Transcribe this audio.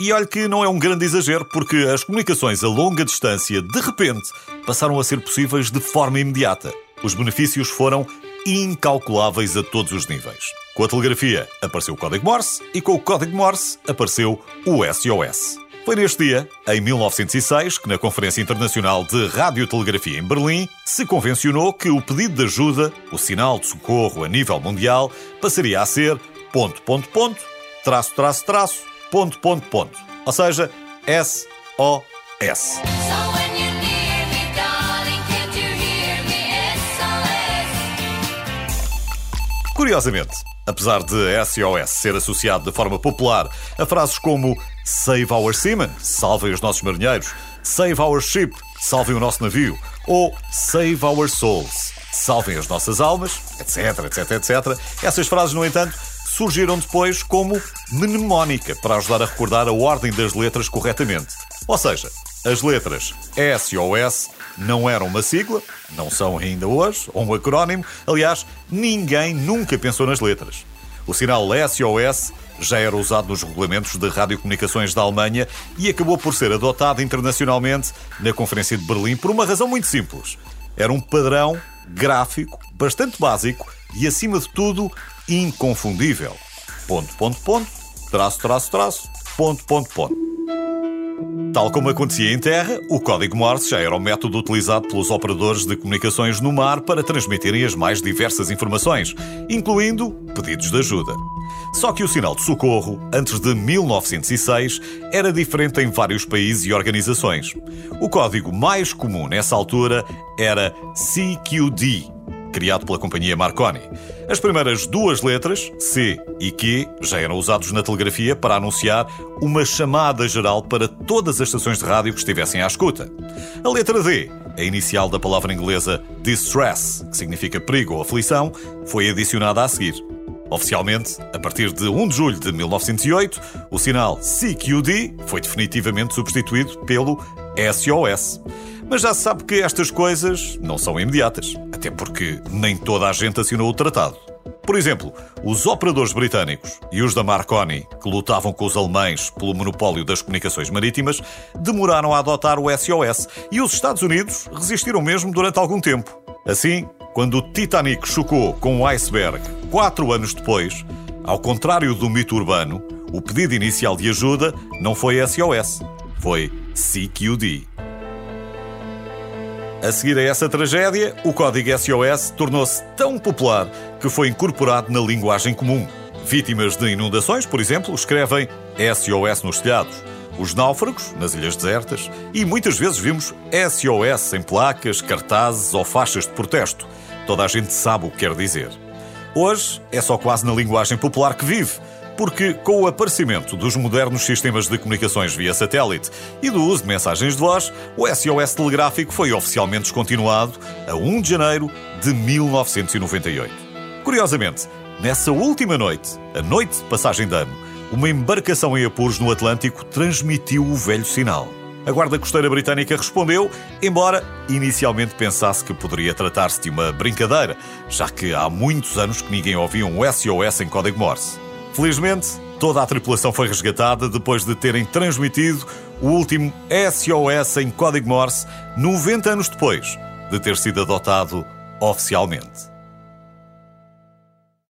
E olhe que não é um grande exagero, porque as comunicações a longa distância, de repente, passaram a ser possíveis de forma imediata. Os benefícios foram incalculáveis a todos os níveis. Com a telegrafia apareceu o código Morse e com o código Morse apareceu o SOS. Foi neste dia, em 1906, que na Conferência Internacional de Radiotelegrafia em Berlim se convencionou que o pedido de ajuda, o sinal de socorro a nível mundial, passaria a ser ponto, ponto, ponto, traço, traço, traço, ponto, ponto, ponto. Ou seja, SOS. Curiosamente, apesar de SOS ser associado de forma popular a frases como Save our seamen, salvem os nossos marinheiros, Save our ship, salvem o nosso navio, ou Save our souls, salvem as nossas almas, etc, etc, etc, essas frases, no entanto, surgiram depois como mnemónica para ajudar a recordar a ordem das letras corretamente. Ou seja, as letras SOS não eram uma sigla, não são ainda hoje, ou um acrónimo. Aliás, ninguém nunca pensou nas letras. O sinal SOS já era usado nos regulamentos de radiocomunicações da Alemanha e acabou por ser adotado internacionalmente na Conferência de Berlim por uma razão muito simples. Era um padrão gráfico bastante básico e, acima de tudo, inconfundível. Ponto, ponto, ponto, traço, traço, traço, ponto, ponto, ponto. Tal como acontecia em terra, o código Morse já era o método utilizado pelos operadores de comunicações no mar para transmitirem as mais diversas informações, incluindo pedidos de ajuda. Só que o sinal de socorro, antes de 1906, era diferente em vários países e organizações. O código mais comum nessa altura era CQD, criado pela companhia Marconi. As primeiras duas letras, C e Q, já eram usados na telegrafia para anunciar uma chamada geral para todas as estações de rádio que estivessem à escuta. A letra D, a inicial da palavra inglesa distress, que significa perigo ou aflição, foi adicionada a seguir. Oficialmente, a partir de 1 de julho de 1908, o sinal CQD foi definitivamente substituído pelo SOS. Mas já se sabe que estas coisas não são imediatas, até porque nem toda a gente assinou o tratado. Por exemplo, os operadores britânicos e os da Marconi, que lutavam com os alemães pelo monopólio das comunicações marítimas, demoraram a adotar o SOS e os Estados Unidos resistiram mesmo durante algum tempo. Assim, quando o Titanic chocou com o iceberg quatro anos depois, ao contrário do mito urbano, o pedido inicial de ajuda não foi SOS, foi CQD. A seguir a essa tragédia, o código SOS tornou-se tão popular que foi incorporado na linguagem comum. Vítimas de inundações, por exemplo, escrevem SOS nos telhados. Os náufragos, nas ilhas desertas, e muitas vezes vimos SOS em placas, cartazes ou faixas de protesto. Toda a gente sabe o que quer dizer. Hoje é só quase na linguagem popular que vive, porque com o aparecimento dos modernos sistemas de comunicações via satélite e do uso de mensagens de voz, o SOS telegráfico foi oficialmente descontinuado a 1 de janeiro de 1998. Curiosamente, nessa última noite, a noite de passagem de ano, uma embarcação em apuros no Atlântico transmitiu o velho sinal. A Guarda Costeira Britânica respondeu, embora inicialmente pensasse que poderia tratar-se de uma brincadeira, já que há muitos anos que ninguém ouvia um SOS em código Morse. Felizmente, toda a tripulação foi resgatada depois de terem transmitido o último SOS em código Morse 90 anos depois de ter sido adotado oficialmente.